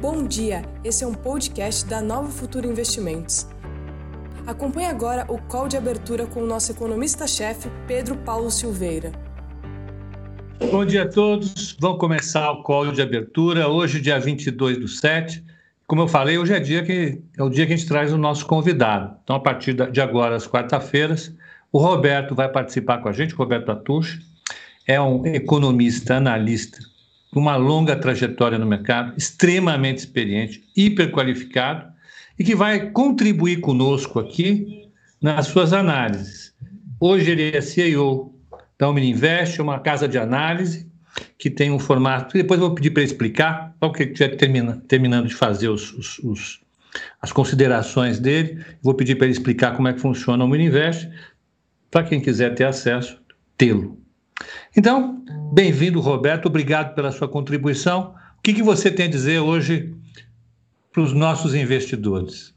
Bom dia, esse é um podcast da Nova Futuro Investimentos. Acompanhe agora o call de abertura com o nosso economista-chefe, Pedro Paulo Silveira. Bom dia a todos. Vamos começar o call de abertura. Hoje, dia 22 do 7. Como eu falei, hoje é, dia que, é o dia que a gente traz o nosso convidado. Então, a partir de agora, às quarta-feiras, o Roberto vai participar com a gente, Roberto Atush. É um economista, analista, uma longa trajetória no mercado, extremamente experiente, hiperqualificado e que vai contribuir conosco aqui nas suas análises. Hoje ele é CEO da Omniinvest, uma casa de análise que tem um formato. Depois eu vou pedir para explicar, logo que ele estiver termina, terminando de fazer os, os, os, as considerações dele, vou pedir para ele explicar como é que funciona o Omniinvest, para quem quiser ter acesso, tê-lo. Então, bem-vindo, Roberto, obrigado pela sua contribuição. O que, que você tem a dizer hoje para os nossos investidores?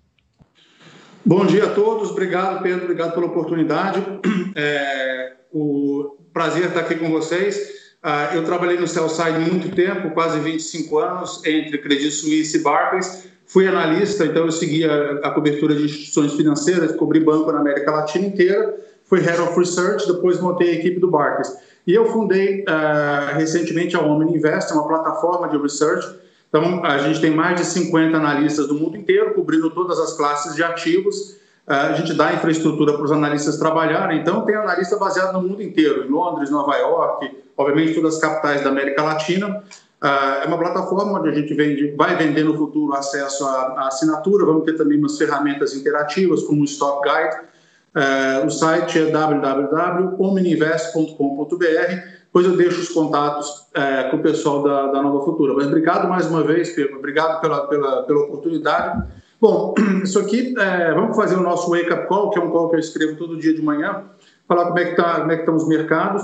Bom dia a todos, obrigado, Pedro, obrigado pela oportunidade. É, o prazer estar aqui com vocês. Uh, eu trabalhei no Cellside muito tempo, quase 25 anos, entre Credit Suisse e Barclays. Fui analista, então eu segui a, a cobertura de instituições financeiras, cobri banco na América Latina inteira. Fui Head of Research, depois montei a equipe do Barclays. E eu fundei uh, recentemente a Omni Invest, uma plataforma de research. Então, a gente tem mais de 50 analistas do mundo inteiro, cobrindo todas as classes de ativos. Uh, a gente dá infraestrutura para os analistas trabalharem. Então, tem analista baseado no mundo inteiro, em Londres, Nova York, obviamente todas as capitais da América Latina. Uh, é uma plataforma onde a gente vende, vai vender no futuro acesso à, à assinatura. Vamos ter também umas ferramentas interativas, como o Stock Guide é, o site é www.omninvest.com.br. Depois eu deixo os contatos é, com o pessoal da, da, Nova Futura. Mas obrigado mais uma vez, Pedro. Obrigado pela, pela, pela oportunidade. Bom, isso aqui, é, vamos fazer o nosso wake-up call, que é um call que eu escrevo todo dia de manhã, falar como é que, tá, como é que estão os mercados.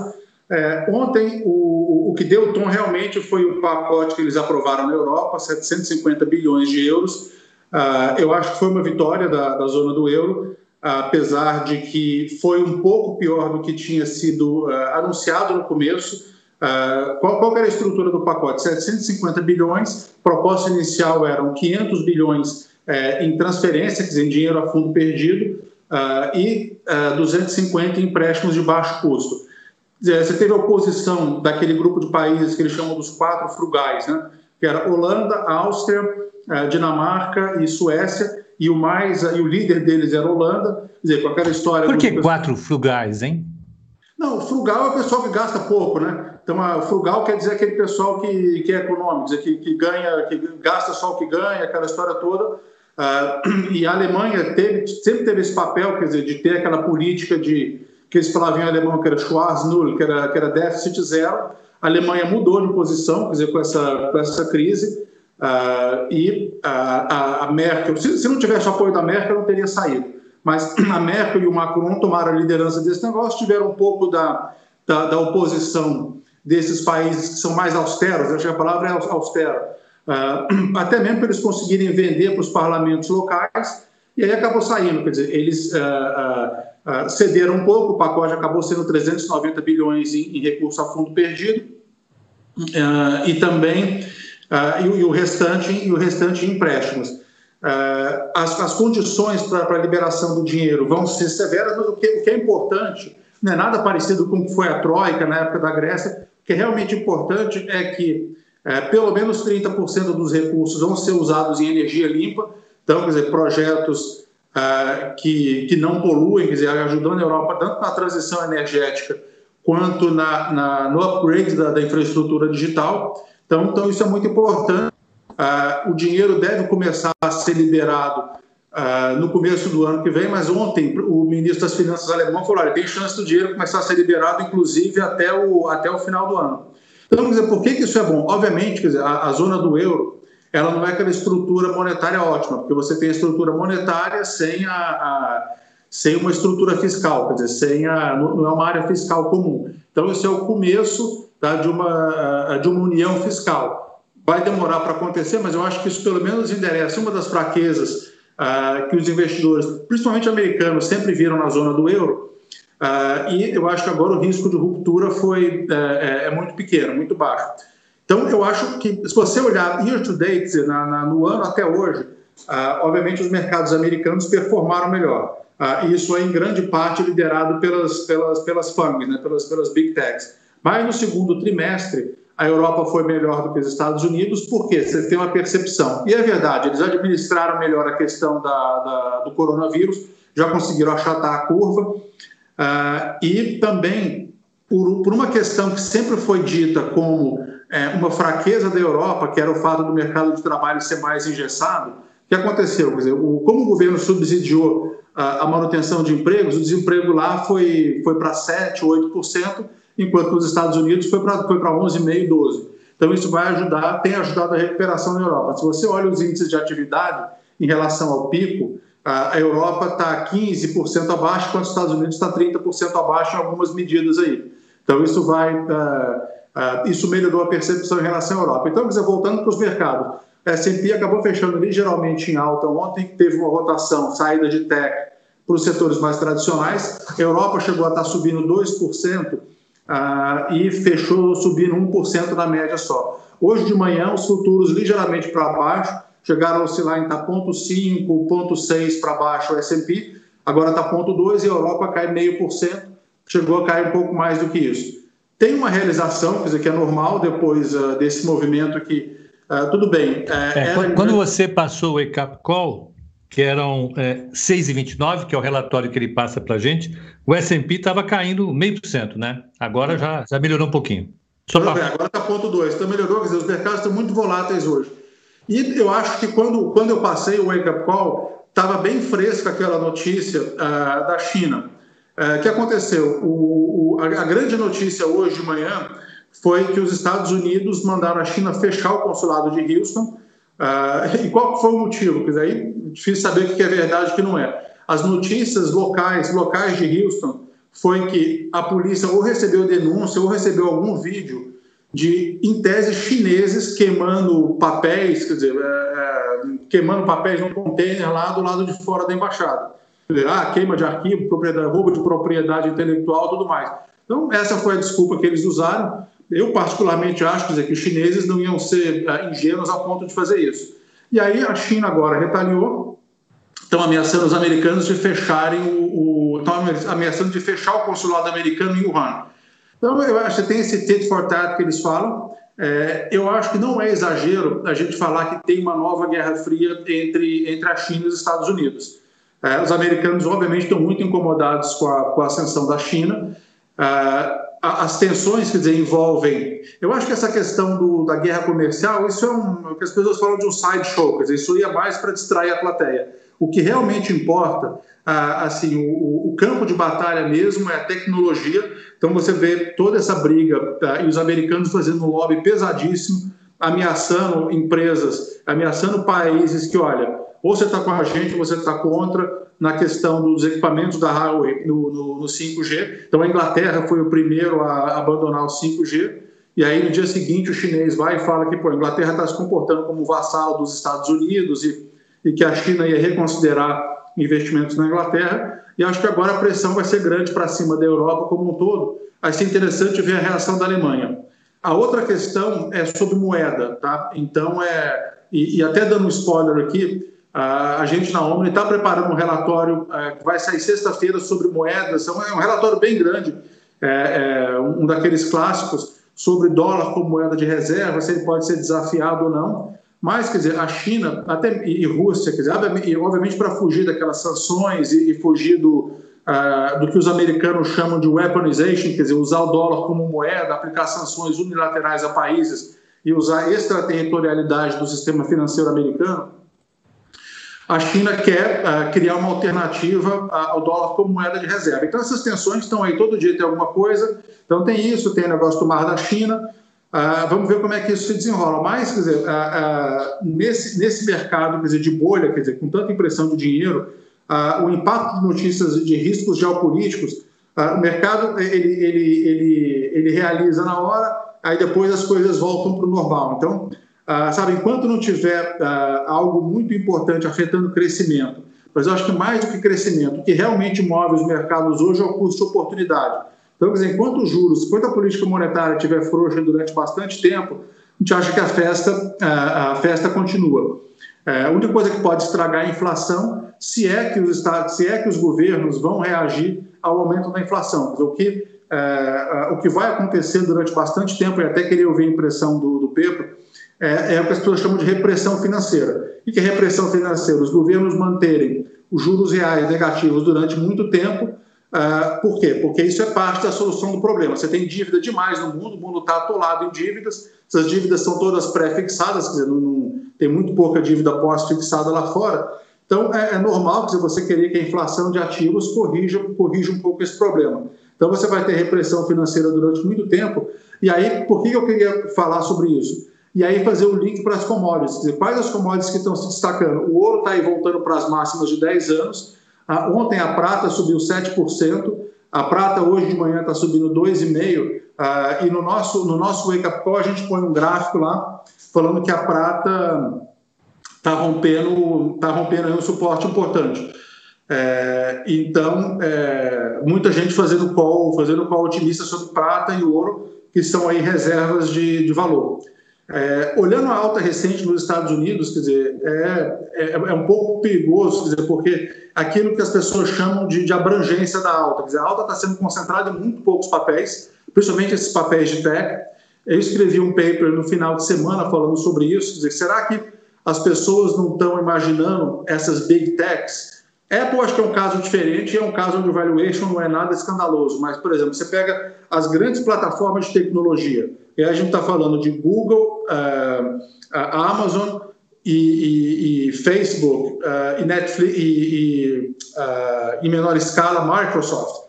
Ontem, o, o que deu tom realmente foi o pacote que eles aprovaram na Europa, 750 bilhões de euros. Uh, eu acho que foi uma vitória da, da zona do euro apesar de que foi um pouco pior do que tinha sido uh, anunciado no começo. Uh, qual, qual era a estrutura do pacote? 750 bilhões, proposta inicial eram 500 bilhões uh, em transferência, quer dizer, em dinheiro a fundo perdido, e 250 empréstimos de baixo custo. Você teve a oposição daquele grupo de países que eles chamam dos quatro frugais, né? que era Holanda, Áustria, Dinamarca e Suécia, e o mais e o líder deles era a Holanda, quer dizer, com aquela história. Por que quatro frugais, hein? Não, frugal é o pessoal que gasta pouco, né? Então, a frugal quer dizer aquele pessoal que, que é econômico, que, que ganha, que gasta só o que ganha, aquela história toda. Uh, e a Alemanha teve, sempre teve esse papel, quer dizer, de ter aquela política de que eles falavam em alemão que era Schwarz-Null, que era, que era déficit zero. A Alemanha mudou de posição, quer dizer, com essa, com essa crise. Uh, e a, a Merkel, se, se, não tivesse o apoio da Merkel, não teria saído. Mas a Merkel e o Macron tomaram a liderança desse negócio, tiveram um pouco da, da, da oposição desses países que são mais austeros, acho que a palavra é austera, uh, até mesmo para eles conseguirem vender para os parlamentos locais, e aí acabou saindo, quer dizer, eles uh, cederam um pouco, o pacote acabou sendo 390 bilhões em, em recurso a fundo perdido, e também uh, e, e, o restante e o restante em empréstimos. Uh, as, as, condições para a liberação do dinheiro vão ser severas, mas o que, o que, é importante não é nada parecido com o que foi a Troika na época da Grécia. O que é realmente importante é que uh, pelo menos 30% dos recursos vão ser usados em energia limpa, então, quer dizer, projetos uh, que, que não poluem, quer dizer, ajudando a Europa tanto na transição energética quanto na, na no upgrade da, da infraestrutura digital. Então, então isso é muito importante. Uh, o dinheiro deve começar a ser liberado uh, no começo do ano que vem, mas ontem o ministro das Finanças alemão falou: olha, tem chance do dinheiro começar a ser liberado, inclusive até o, até o final do ano. Então, quer dizer, por que, que isso é bom? Obviamente, quer dizer, a, a zona do euro ela não é aquela estrutura monetária ótima, porque você tem a estrutura monetária sem a, a sem uma estrutura fiscal, quer dizer, sem a, não é uma área fiscal comum. Então, isso é o começo tá, de, uma, de uma união fiscal. Vai demorar para acontecer, mas eu acho que isso pelo menos endereça uma das fraquezas uh, que os investidores, principalmente americanos, sempre viram na zona do euro. Uh, e eu acho que agora o risco de ruptura foi, uh, é, é muito pequeno, muito baixo. Então, eu acho que, se você olhar year to date, na, na, no ano até hoje, obviamente os mercados americanos performaram melhor. Uh, isso é, em grande parte, liderado pelas, pelas, pelas FANGs, né, pelas, pelas Big Techs. Mas no segundo trimestre, a Europa foi melhor do que os Estados Unidos, porque você tem uma percepção. E é verdade, eles administraram melhor a questão da, da do coronavírus, já conseguiram achatar a curva. Uh, e também, por, por, uma questão que sempre foi dita como é, uma fraqueza da Europa, que era o fato do mercado de trabalho ser mais engessado, o que aconteceu? Quer dizer, o, como o governo subsidiou a, a manutenção de empregos, o desemprego lá foi, foi para 7%, 8%, enquanto nos Estados Unidos foi para foi 11,5%, 12%. Então, isso vai ajudar, tem ajudado a recuperação na Europa. Se você olha os índices de atividade em relação ao pico, a Europa está 15% abaixo, enquanto os Estados Unidos está 30% abaixo em algumas medidas aí. Então, isso vai. Uh, uh, isso melhorou a percepção em relação à Europa. Então, dizer, voltando para os mercados, S&P acabou fechando ligeiramente em alta ontem, teve uma rotação, saída de tech para os setores mais tradicionais. A Europa chegou a estar tá subindo 2%, ah, e fechou subindo 1% na média só. Hoje de manhã, os futuros ligeiramente para baixo, chegaram a oscilar em tá 0,5, 0,6 para baixo o S&P, agora está 0,2 e a Europa cai meio por cento, chegou a cair um pouco mais do que isso. Tem uma realização, quer dizer, que é normal depois uh, desse movimento que, uh, tudo bem. Uh, é, quando você passou o Up Call, que eram é, 6,29, que é o relatório que ele passa para a gente, o S&P estava caindo meio por cento, né? Agora já, já melhorou um pouquinho. Só pra... Agora está ponto 2, então melhorou, quer dizer, os mercados estão muito voláteis hoje. E eu acho que quando, quando eu passei o Wake Up Call, estava bem fresca aquela notícia uh, da China. O uh, que aconteceu? O, o, a, a grande notícia hoje de manhã foi que os Estados Unidos mandaram a China fechar o consulado de Houston, Uh, e qual foi o motivo? Porque aí é difícil saber o que é verdade e o que não é. As notícias locais, locais de Houston, foi que a polícia ou recebeu denúncia ou recebeu algum vídeo de, em tese, chineses queimando papéis, quer dizer, é, é, queimando papéis num container lá do lado de fora da embaixada. Ah, queima de arquivo, roubo de propriedade intelectual tudo mais. Então, essa foi a desculpa que eles usaram. Eu, particularmente, acho que os chineses não iam ser uh, ingênuos ao ponto de fazer isso. E aí a China agora retaliou, estão ameaçando os americanos de fecharem o, o estão ameaçando de fechar o consulado americano em Wuhan. Então, eu acho que tem esse tit for tat que eles falam. É, eu acho que não é exagero a gente falar que tem uma nova guerra fria entre, entre a China e os Estados Unidos. É, os americanos, obviamente, estão muito incomodados com a, com a ascensão da China. É, as tensões, quer dizer, envolvem. Eu acho que essa questão do, da guerra comercial, isso é um, o que as pessoas falam de um sideshow, quer dizer, isso ia mais para distrair a plateia. O que realmente importa, ah, assim, o, o, campo de batalha mesmo é a tecnologia. Então você vê toda essa briga tá, e os americanos fazendo um lobby pesadíssimo, ameaçando empresas, ameaçando países que, olha, ou você está com a gente, ou você está contra na questão dos equipamentos da Huawei no, no, no, 5G. Então, a Inglaterra foi o primeiro a abandonar o 5G. E aí, no dia seguinte, o chinês vai e fala que pô, a Inglaterra está se comportando como vassalo dos Estados Unidos e, e que a China ia reconsiderar investimentos na Inglaterra. E acho que agora a pressão vai ser grande para cima da Europa como um todo. Vai ser interessante ver a reação da Alemanha. A outra questão é sobre moeda, tá? Então, é. E, e até dando um spoiler aqui, a gente na Omni está preparando um relatório é, que vai sair sexta-feira sobre moedas. É um é relatório bem grande, é, é, um daqueles clássicos sobre dólar como moeda de reserva, se ele pode ser desafiado ou não. Mas, quer dizer, a China até, e, Rússia, quer dizer, obviamente para fugir daquelas sanções e, e fugir do, uh, do que os americanos chamam de weaponization, quer dizer, usar o dólar como moeda, aplicar sanções unilaterais a países e usar extraterritorialidade do sistema financeiro americano, a China quer uh, criar uma alternativa ao dólar como moeda de reserva. Então, essas tensões estão aí, todo dia tem alguma coisa. Então, tem isso, tem o negócio do mar da China. Uh, vamos ver como é que isso se desenrola. Mas, quer dizer, uh, nesse, nesse mercado quer dizer, de bolha, quer dizer, com tanta impressão de dinheiro, o impacto de notícias de riscos geopolíticos, o mercado ele, ele, ele, ele realiza na hora, aí depois as coisas voltam para o normal. Então, ah, sabe, enquanto não tiver ah, algo muito importante afetando o crescimento, mas eu acho que mais do que crescimento, o que realmente move os mercados hoje é o custo de oportunidade. Então, quer dizer, enquanto os juros, enquanto a política monetária estiver frouxa durante bastante tempo, gente acha que a festa, a, a festa continua. É, a única coisa que pode estragar a inflação se é que os estados, se é que os governos vão reagir ao aumento da inflação. O que, é, o que vai acontecer durante bastante tempo, e até queria ouvir a impressão do, do Pedro, é, é, o que as pessoas chamam de repressão financeira. O que é repressão financeira? Os governos manterem os juros reais negativos durante muito tempo Uh, por quê? Porque isso é parte da solução do problema. Você tem dívida demais no mundo, o mundo está atolado em dívidas, essas dívidas são todas pré-fixadas, quer dizer, não, não, tem muito pouca dívida pós-fixada lá fora. Então, é, é normal que você querer que a inflação de ativos corrija, corrija um pouco esse problema. Então, você vai ter repressão financeira durante muito tempo. E aí, por que eu queria falar sobre isso? E aí, fazer o link para as commodities. Dizer, quais as commodities que estão se destacando? O ouro está aí voltando para as máximas de 10 anos ontem a prata subiu 7%, a prata hoje de manhã está subindo 2,5%, uh, e no nosso, no nosso Wake Up Call a gente põe um gráfico lá falando que a prata está rompendo, tá rompendo um suporte importante. É, então, é, muita gente fazendo call, fazendo call otimista sobre prata e ouro, que são aí reservas de, de valor. É, olhando a alta recente nos Estados Unidos, quer dizer, é, é, é, um pouco perigoso, quer dizer, porque aquilo que as pessoas chamam de, de abrangência da alta, quer dizer, a alta está sendo concentrada em muito poucos papéis, principalmente esses papéis de tech. Eu escrevi um paper no final de semana falando sobre isso, quer dizer, será que as pessoas não estão imaginando essas big techs? Apple acho que é um caso diferente, é um caso onde o valuation não é nada escandaloso, mas, por exemplo, você pega as grandes plataformas de tecnologia, e a gente está falando de Google, uh, Amazon e, e, e Facebook, uh, e Netflix e, uh, em menor escala Microsoft.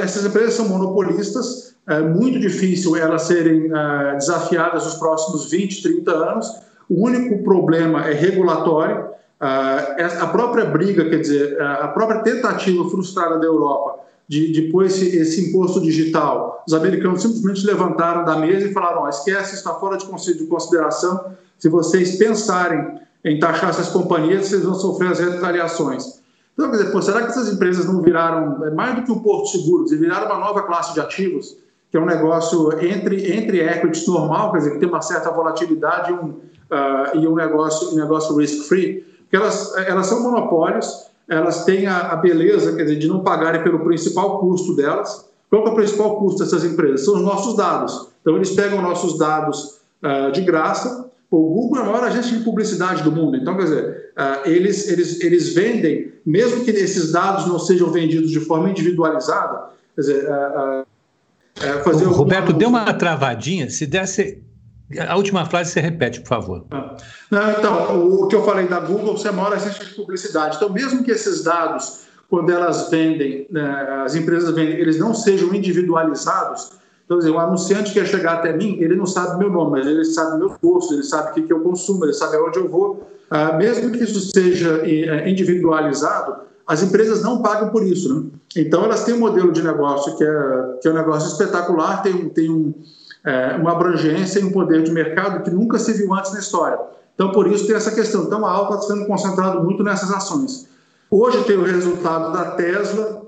essas empresas são monopolistas, é muito difícil elas serem desafiadas nos próximos 20, 30 anos. O único problema é regulatório. a própria briga, quer dizer, a própria tentativa frustrada da Europa de, de pôr esse, esse, imposto digital. Os americanos simplesmente levantaram da mesa e falaram: oh, esquece, está fora de consideração. Se vocês pensarem em taxar essas companhias, vocês vão sofrer as retaliações. Então, quer dizer, pô, será que essas empresas não viraram, é mais do que um porto seguro, eles viraram uma nova classe de ativos, que é um negócio entre, entre equities normal, quer dizer, que tem uma certa volatilidade e um, uh, e um negócio, um negócio risk-free, porque elas, elas são monopólios, elas têm a, a, beleza, quer dizer, de não pagarem pelo principal custo delas. Qual é o principal custo dessas empresas? São os nossos dados. Então, eles pegam nossos dados uh, de graça. O Google é a maior agência de publicidade do mundo. Então, quer dizer, uh, eles, eles, eles vendem, mesmo que esses dados não sejam vendidos de forma individualizada, quer dizer, uh, fazer Roberto, deu uma travadinha. Se desse a última frase você repete, por favor. Ah. Então, o que eu falei da Google, você é a maior agência de publicidade. Então, mesmo que esses dados, quando elas vendem, né, as empresas vendem, eles não sejam individualizados, então, dizer, o anunciante que chegar até mim, ele não sabe meu nome, mas ele sabe meu gosto, ele sabe o que, que eu consumo, ele sabe aonde eu vou. Ah, mesmo que isso seja eh, individualizado, as empresas não pagam por isso. Né? Então, elas têm um modelo de negócio que é, que é um negócio espetacular, tem, tem um é, uma abrangência e um poder de mercado que nunca se viu antes na história. Então, por isso tem essa questão. Então, a alta está sendo concentrada muito nessas ações. Hoje tem o resultado da Tesla.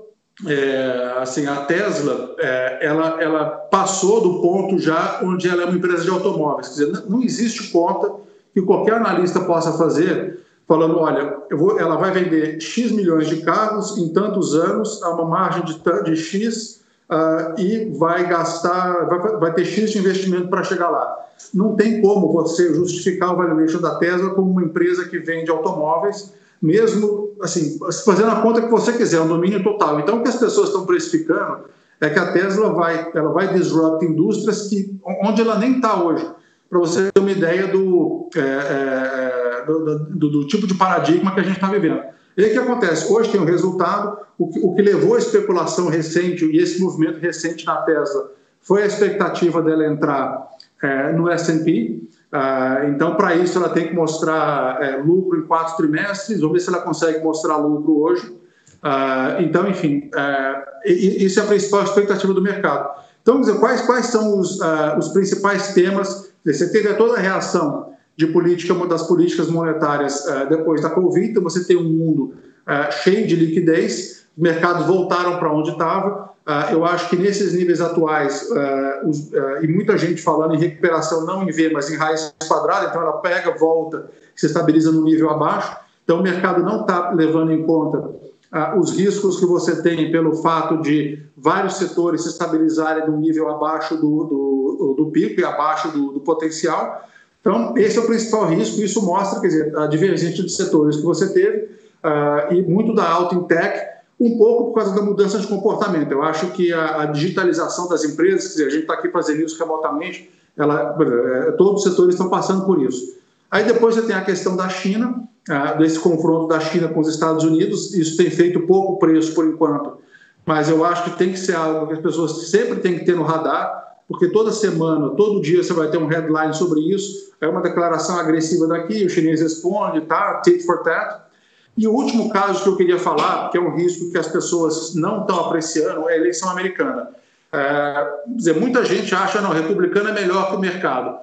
É, assim, a Tesla, é, ela, ela passou do ponto já onde ela é uma empresa de automóveis. Quer dizer, não existe conta que qualquer analista possa fazer falando, olha, vou, ela vai vender X milhões de carros em tantos anos, a uma margem de, de X, uh, e vai gastar, vai, vai ter X de investimento para chegar lá. Não tem como você justificar o valuation da Tesla como uma empresa que vende automóveis, mesmo assim, fazendo a conta que você quiser, um domínio total. Então, o que as pessoas estão precificando é que a Tesla vai, ela vai disrupt indústrias que, onde ela nem está hoje. Para você ter uma ideia do, é, é, do, do, do tipo de paradigma que a gente está vivendo. E aí o que acontece? Hoje tem um resultado, o que, o que levou a especulação recente e esse movimento recente na Tesla foi a expectativa dela entrar é, no S&P. Ah, então, para isso, ela tem que mostrar é, lucro em quatro trimestres. Vamos ver se ela consegue mostrar lucro hoje. Ah, então, enfim, é, isso é a principal expectativa do mercado. Então, quais, quais são os, ah, os principais temas? Você teve toda a reação de política, uma das políticas monetárias uh, depois da Covid. Então, você tem um mundo uh, cheio de liquidez, os mercados voltaram para onde estava. Uh, eu acho que nesses níveis atuais, e muita gente falando em recuperação não em V, mas em raiz quadrada, então ela pega, volta, se estabiliza no nível abaixo. Então o mercado não está levando em conta os riscos que você tem pelo fato de vários setores se estabilizarem no nível abaixo do, do, do pico e abaixo do, do, potencial. Então, esse é o principal risco, isso mostra quer dizer, a divergência de setores que você teve e muito da alta em tech um pouco por causa da mudança de comportamento. Eu acho que a, a digitalização das empresas, dizer, a gente está aqui fazendo isso remotamente, ela, é, todos os setores estão passando por isso. Aí depois você tem a questão da China, ah, desse confronto da China com os Estados Unidos, isso tem feito pouco preço por enquanto, mas eu acho que tem que ser algo que as pessoas sempre têm que ter no radar, porque toda semana, todo dia você vai ter um headline sobre isso, é uma declaração agressiva daqui, o chinês responde, tá, tit for tat, e o último caso que eu queria falar, que é um risco que as pessoas não estão apreciando, é a eleição americana. É, dizer, muita gente acha não, republicano é melhor que o mercado.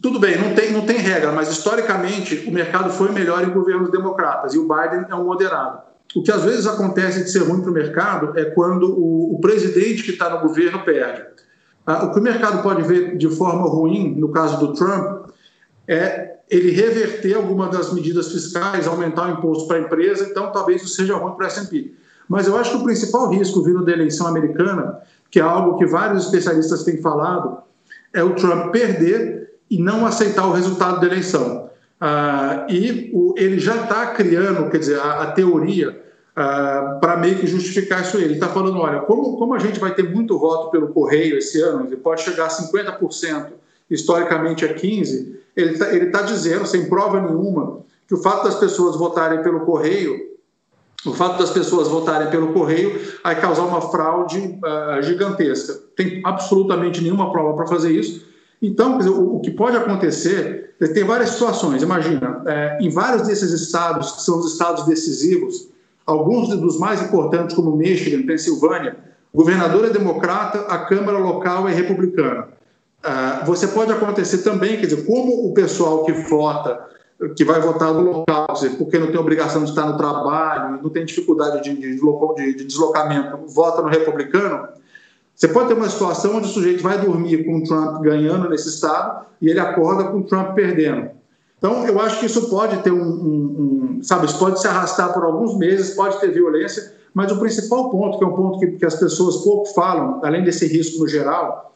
Tudo bem, não tem, não tem regra, mas historicamente o mercado foi melhor em governos democratas e o Biden é um moderado. O que às vezes acontece de ser ruim para o mercado é quando o, o presidente que está no governo perde. Ah, o que o mercado pode ver de forma ruim, no caso do Trump, é ele reverter alguma das medidas fiscais, aumentar o imposto para a empresa, então talvez isso seja ruim para a S&P. Mas eu acho que o principal risco vindo da eleição americana, que é algo que vários especialistas têm falado, é o Trump perder e não aceitar o resultado da eleição. Ah, e o, ele já está criando, quer dizer, a, a teoria ah, para meio que justificar isso. Ele está falando, olha, como, como a gente vai ter muito voto pelo correio esse ano, ele pode chegar a 50%, historicamente é 15%, ele está ele tá dizendo, sem prova nenhuma, que o fato das pessoas votarem pelo correio, o fato das pessoas votarem pelo correio vai causar uma fraude uh, gigantesca. Tem absolutamente nenhuma prova para fazer isso. Então, dizer, o, o, que pode acontecer, tem várias situações. Imagina, é, em vários desses estados, que são os estados decisivos, alguns dos mais importantes, como Michigan, Pensilvânia, o governador é democrata, a Câmara local é republicana. Ah, você pode acontecer também, quer dizer, como o pessoal que vota, que vai votar no local, porque não tem obrigação de estar no trabalho, não tem dificuldade de, de, de deslocamento, vota no republicano, você pode ter uma situação onde o sujeito vai dormir com o Trump ganhando nesse estado e ele acorda com o Trump perdendo. Então, eu acho que isso pode ter um, um, sabe, isso pode se arrastar por alguns meses, pode ter violência, mas o principal ponto, que é um ponto que, que as pessoas pouco falam, além desse risco no geral,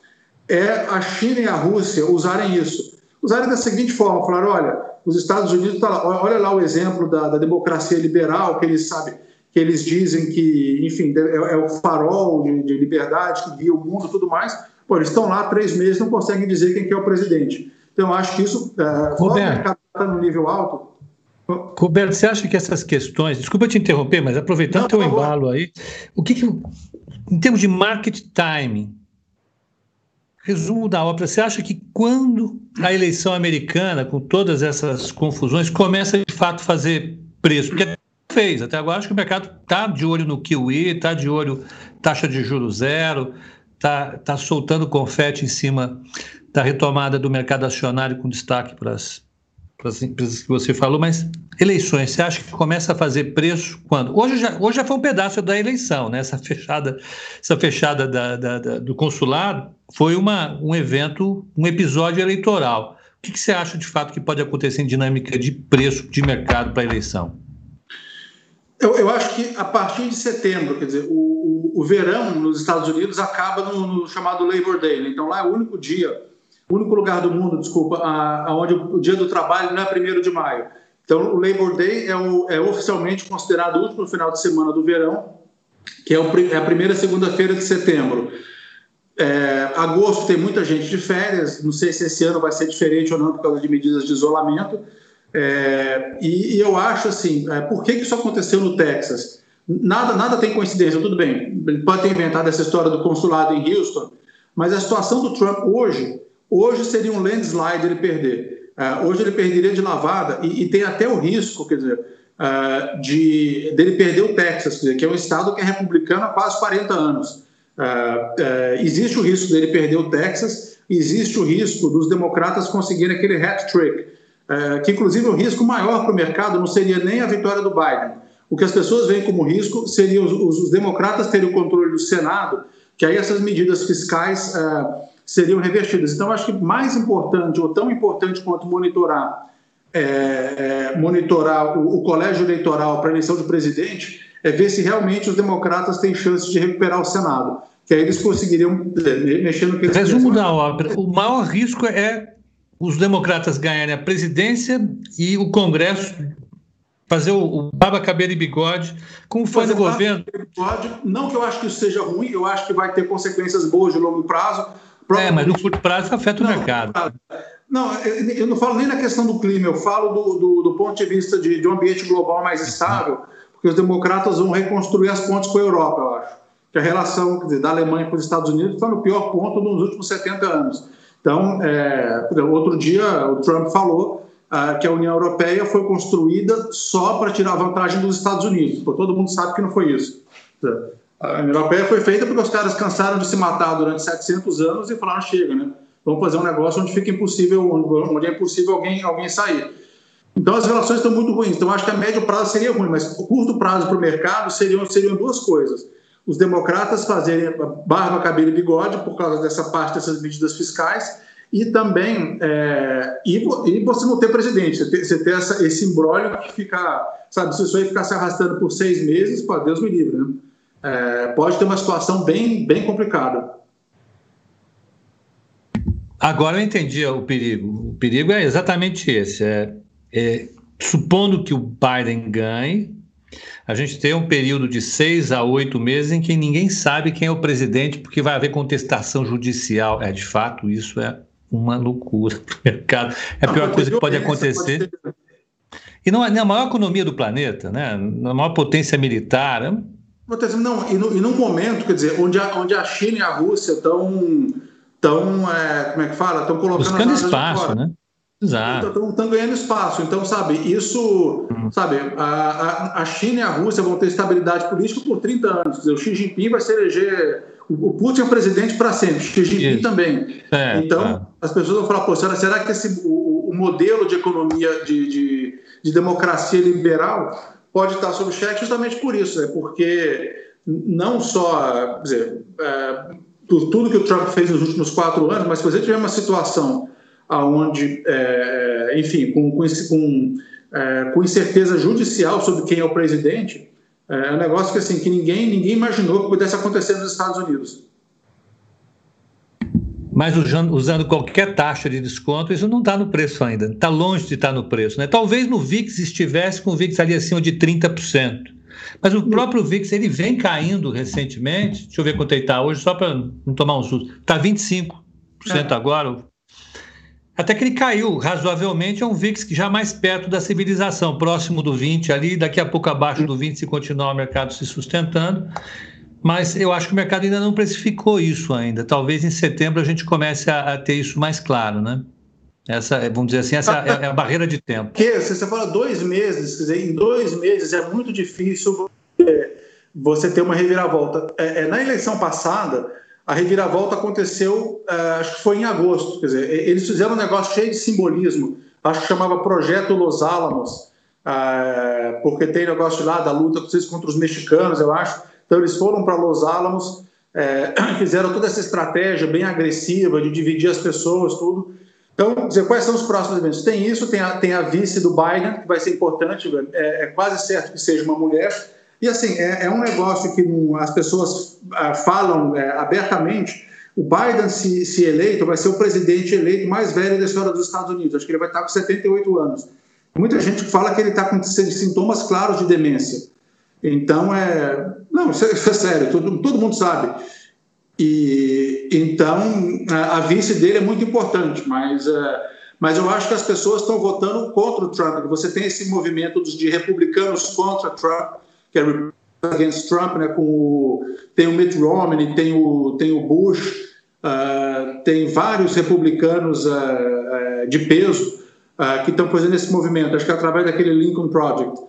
é a China e a Rússia usarem isso. Usarem da seguinte forma, falar, olha, os Estados Unidos, tá lá, olha lá o exemplo da, da, democracia liberal, que eles sabem, que eles dizem que, enfim, é, é o farol de, de, liberdade que guia o mundo e tudo mais. Pô, eles estão lá três meses não conseguem dizer quem que é o presidente. Então, acho que isso, é, Roberto, está no nível alto, Roberto, você acha que essas questões, desculpa te interromper, mas aproveitando o teu embalo aí, o que, que em termos de market timing, Resumo da ópera. Você acha que quando a eleição americana, com todas essas confusões, começa de fato a fazer preço? Porque fez, até agora acho que o mercado está de olho no Kiwi, está de olho taxa de juros zero, está tá soltando confete em cima da retomada do mercado acionário com destaque para as para as empresas que você falou, mas eleições, você acha que começa a fazer preço quando? Hoje já, hoje já foi um pedaço da eleição, né? essa fechada, essa fechada da, da, da, do consulado foi uma, um evento, um episódio eleitoral. O que, que você acha de fato que pode acontecer em dinâmica de preço de mercado para a eleição? Eu, eu, acho que a partir de setembro, quer dizer, o, o, o verão nos Estados Unidos acaba no, no chamado Labor Day, né? então lá é o único dia o único lugar do mundo, desculpa, aonde o dia do trabalho não é 1 de maio. Então, o Labor Day é, o, é, oficialmente considerado o último final de semana do verão, que é, o, é a primeira segunda-feira de setembro. É, agosto tem muita gente de férias, não sei se esse ano vai ser diferente ou não por causa de medidas de isolamento. É, e, e, eu acho assim, é, por que, que isso aconteceu no Texas? Nada, nada tem coincidência, tudo bem. Pode ter inventado essa história do consulado em Houston, mas a situação do Trump hoje Hoje seria um landslide ele perder. Uh, hoje ele perderia de lavada e, e, tem até o risco, quer dizer, uh, de dele perder o Texas, dizer, que é um estado que é republicano há quase 40 anos. Uh, existe o risco dele perder o Texas, existe o risco dos democratas conseguirem aquele hat trick, que inclusive o risco maior para o mercado não seria nem a vitória do Biden. O que as pessoas veem como risco seria os, os democratas terem o controle do Senado, que aí essas medidas fiscais uh, seriam revertidas. Então, acho que mais importante, ou tão importante quanto monitorar, é, é, monitorar o, o colégio eleitoral para a eleição de presidente, é ver se realmente os democratas têm chance de recuperar o Senado. Que aí eles conseguiriam é, mexer no que eles Resumo da obra: o maior risco é os democratas ganharem a presidência e o Congresso fazer o, o baba, cabelo e bigode, como foi no governo. Bigode, não que eu acho que isso seja ruim, eu acho que vai ter consequências boas de longo prazo. É, mas no curto prazo afeta o não, mercado. Não, eu não falo nem na questão do clima, eu falo do, do, do ponto de vista de, de, um ambiente global mais estável, porque os democratas vão reconstruir as pontes com a Europa, eu acho. Que a relação dizer, da Alemanha com os Estados Unidos está no pior ponto nos últimos 70 anos. Então, é, outro dia o Trump falou ah, que a União Europeia foi construída só para tirar vantagem dos Estados Unidos. Pô, todo mundo sabe que não foi isso. A União Europeia foi feita porque os caras cansaram de se matar durante 700 anos e falaram: chega, né? Vamos fazer um negócio onde fica impossível, onde é impossível alguém, alguém sair. Então as relações estão muito ruins. Então acho que a médio prazo seria ruim, mas o curto prazo para o mercado seriam, seriam duas coisas os democratas fazerem barba, cabelo e bigode por causa dessa parte dessas medidas fiscais e também é, e, e, você não ter presidente, você ter, você ter essa, esse embrólio que fica, sabe, se isso aí ficar se arrastando por seis meses, pô, Deus me livre, né? É, pode ter uma situação bem, bem complicada. Agora eu entendi o perigo. O perigo é exatamente esse. É, é, supondo que o Biden ganhe, a gente tem um período de seis a oito meses em que ninguém sabe quem é o presidente, porque vai haver contestação judicial. É, de fato, isso é uma loucura para o mercado. É a pior coisa que pode acontecer. E não, na maior economia do planeta, né? na maior potência militar. Não, e, no, e num momento, quer dizer, onde a, onde a China e a Rússia estão, tão, é, como é que fala? Estão colocando Buscando espaço, né? Exato. Estão ganhando espaço. Então, sabe, isso, uhum. sabe, a, a, China e a Rússia vão ter estabilidade política por 30 anos. Quer dizer, o Xi Jinping vai se eleger. O Putin é presidente para sempre, Xi Jinping isso. também. É, então, é. as pessoas vão falar, pô, será, será que esse, o, o modelo de economia de, de, de, democracia liberal pode estar sob cheque justamente por isso, é porque não só, dizer, é, por tudo que o Trump fez nos últimos quatro anos, mas se você tiver uma situação aonde, é, enfim, com, com, com, é, com, incerteza judicial sobre quem é o presidente, é um negócio que, assim, que ninguém, ninguém imaginou que pudesse acontecer nos Estados Unidos. Mas usando, usando qualquer taxa de desconto, isso não está no preço ainda, está longe de estar tá no preço. Né? Talvez no VIX estivesse com o VIX ali acima de 30%. Mas o próprio VIX ele vem caindo recentemente. Deixa eu ver quanto ele está hoje, só para não tomar um susto. Está 25% é. agora, até que ele caiu razoavelmente, é um VIX que já mais perto da civilização, próximo do 20 ali, daqui a pouco abaixo do 20 se continuar o mercado se sustentando. Mas eu acho que o mercado ainda não precificou isso ainda. Talvez em setembro a gente comece a, a ter isso mais claro, né? Essa, vamos dizer assim, essa é, é a barreira de tempo. Que você fala dois meses, quer dizer, em dois meses é muito difícil é, você ter uma reviravolta. É, é, na eleição passada, a reviravolta aconteceu, uh, acho que foi em agosto. Quer dizer, eles fizeram um negócio cheio de simbolismo, acho que chamava Projeto Los Alamos, uh, porque tem negócio lá da luta contra os mexicanos, eu acho. Então, eles foram para Los Alamos, uh, fizeram toda essa estratégia bem agressiva de dividir as pessoas, tudo. Então, dizer, quais são os próximos eventos? Tem isso, tem a, tem a vice do Biden, que vai ser importante, é, é quase certo que seja uma mulher. E assim, é, é um negócio que as pessoas ah, falam é, abertamente. O Biden, se, se, eleito, vai ser o presidente eleito mais velho da história dos Estados Unidos. Acho que ele vai estar com 78 anos. Muita gente fala que ele está com sintomas claros de demência. Então, é. Não, isso é, isso é sério, todo, todo mundo sabe. E então a, a vice dele é muito importante, mas, é, mas eu acho que as pessoas estão votando contra o Trump. Você tem esse movimento de republicanos contra Trump que é Against Trump, né, com o, tem o Mitt Romney, tem o, tem o Bush, uh, tem vários republicanos uh, uh, de peso que estão fazendo esse movimento, acho que através daquele Lincoln Project.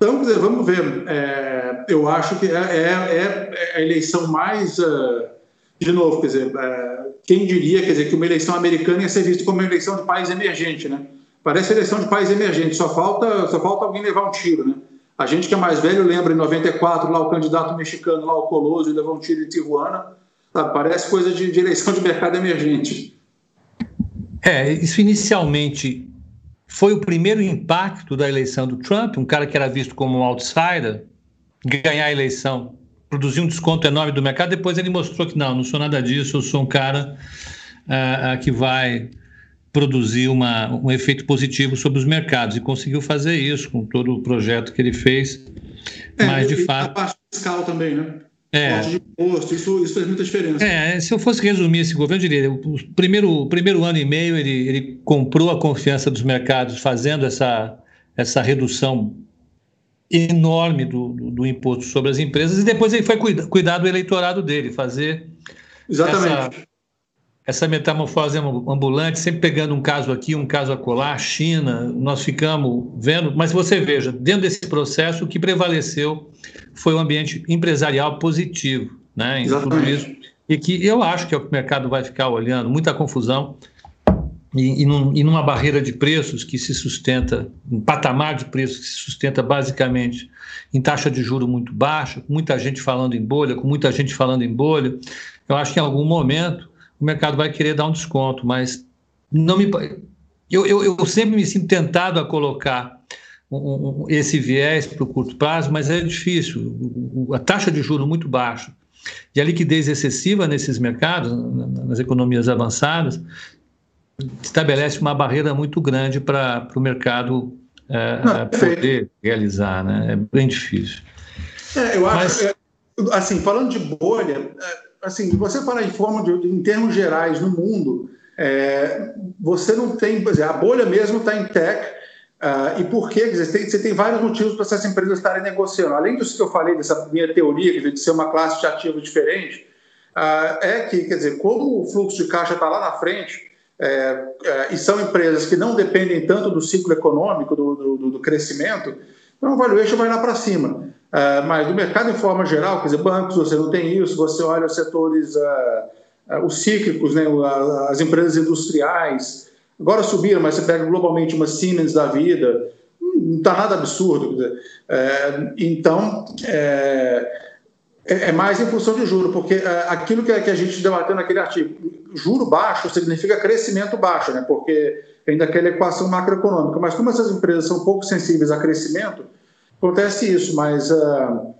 Então, quer dizer, vamos ver. É, eu acho que é, é, é a eleição mais. de novo, quer dizer, quem diria quer dizer, que uma eleição americana ia ser vista como uma eleição de país emergente, né? Parece eleição de país emergente, só falta, só falta alguém levar um tiro, né? A gente que é mais velho lembra em 94, lá o candidato mexicano, lá o Coloso, levou um tiro em Tijuana. Parece coisa de, de eleição de mercado emergente. É, isso inicialmente foi o primeiro impacto da eleição do Trump, um cara que era visto como um outsider, ganhar a eleição, produzir um desconto enorme do mercado. Depois ele mostrou que não, não sou nada disso, eu sou um cara uh, uh, que vai produzir uma, um efeito positivo sobre os mercados e conseguiu fazer isso com todo o projeto que ele fez. É, mas de fato. A parte fiscal também, né? É. de imposto, isso, isso faz muita diferença. É, se eu fosse resumir esse governo, eu diria: o primeiro, primeiro ano e meio ele, ele comprou a confiança dos mercados, fazendo essa, essa redução enorme do, do, do imposto sobre as empresas, e depois ele foi cuidar, cuidar do eleitorado dele, fazer. Exatamente. Essa, metamorfose ambulante, sempre pegando um caso aqui, um caso acolá, China, nós ficamos vendo, mas você veja, dentro desse processo, o que prevaleceu foi o um ambiente empresarial positivo, né, em tudo isso, e que eu acho que é o que o mercado vai ficar olhando, muita confusão, e, e, num, e numa barreira de preços que se sustenta, um patamar de preços que se sustenta basicamente em taxa de juro muito baixa, com muita gente falando em bolha, com muita gente falando em bolha, eu acho que em algum momento o mercado vai querer dar um desconto, mas não me. Eu, eu, eu sempre me sinto tentado a colocar um, um, esse viés para o curto prazo, mas é difícil. A taxa de juro muito baixa e a liquidez excessiva nesses mercados, nas economias avançadas, estabelece uma barreira muito grande para o mercado é, Não, poder realizar, né? É bem difícil. É, eu acho, Mas... É, assim, falando de bolha, é, assim, você fala em forma de, em termos gerais no mundo, é, você não tem, por exemplo, a bolha mesmo está em tech, uh, e por? Quer dizer, tem, você tem vários motivos para essas empresas estarem negociando. Além disso que eu falei, dessa minha teoria, dizer, de ser uma classe de ativo diferente, uh, é que, quer dizer, como o fluxo de caixa está lá na frente, é, é, e são empresas que não dependem tanto do ciclo econômico, do, do, do crescimento, então o valuation vai lá para cima. Uh, mas do mercado em forma geral, quer dizer, bancos, você não tem isso, você olha os setores, uh, uh, os cíclicos, né, as empresas industriais, agora subiram, mas você pega globalmente uma Siemens da vida, não está nada absurdo. Eh, então, é, é, mais em função de juro, porque aquilo que, a gente debateu naquele artigo, juro baixo significa crescimento baixo, né, porque vem daquela equação macroeconômica, mas como essas empresas são pouco sensíveis a crescimento, acontece isso, mas. Uh,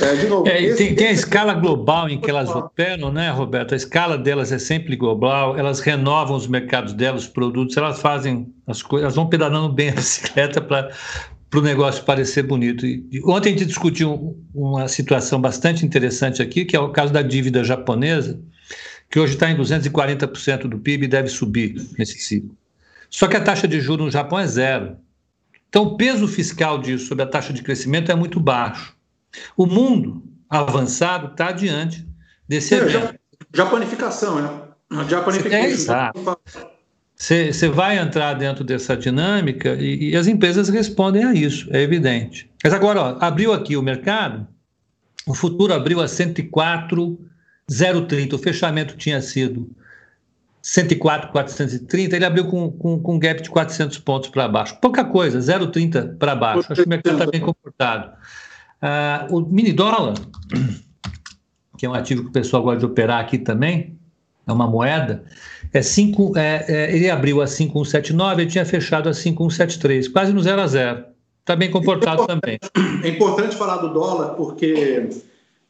é, de novo, é, esse, tem, tem, a escala global em que elas operam, né, Roberto? A escala delas é sempre global, elas renovam os mercados delas, os produtos, elas fazem as coisas, elas vão pedalando bem a bicicleta para o negócio parecer bonito. E, ontem a gente discutiu uma situação bastante interessante aqui, que é o caso da dívida japonesa, que hoje está em 240% do PIB e deve subir nesse ciclo. Só que a taxa de juros no Japão é zero. Então, o peso fiscal disso sobre a taxa de crescimento é muito baixo. O mundo avançado está diante desse é, evento. Japanificação, né? Japanificação. É, exato. Você vai entrar dentro dessa dinâmica e, e, as empresas respondem a isso, é evidente. Mas agora, ó, abriu aqui o mercado, o futuro abriu a 104,030, o fechamento tinha sido 104, 430, ele abriu com, com, com um gap de 400 pontos para baixo. Pouca coisa, 0,30 para baixo. Acho que o mercado está bem comportado. Uh, o mini dólar, que é um ativo que o pessoal gosta de operar aqui também, é uma moeda, é 5, é, é, ele abriu a 5,179, ele tinha fechado a 5,173, quase no 0 a 0. Está bem comportado é também. É importante falar do dólar, porque.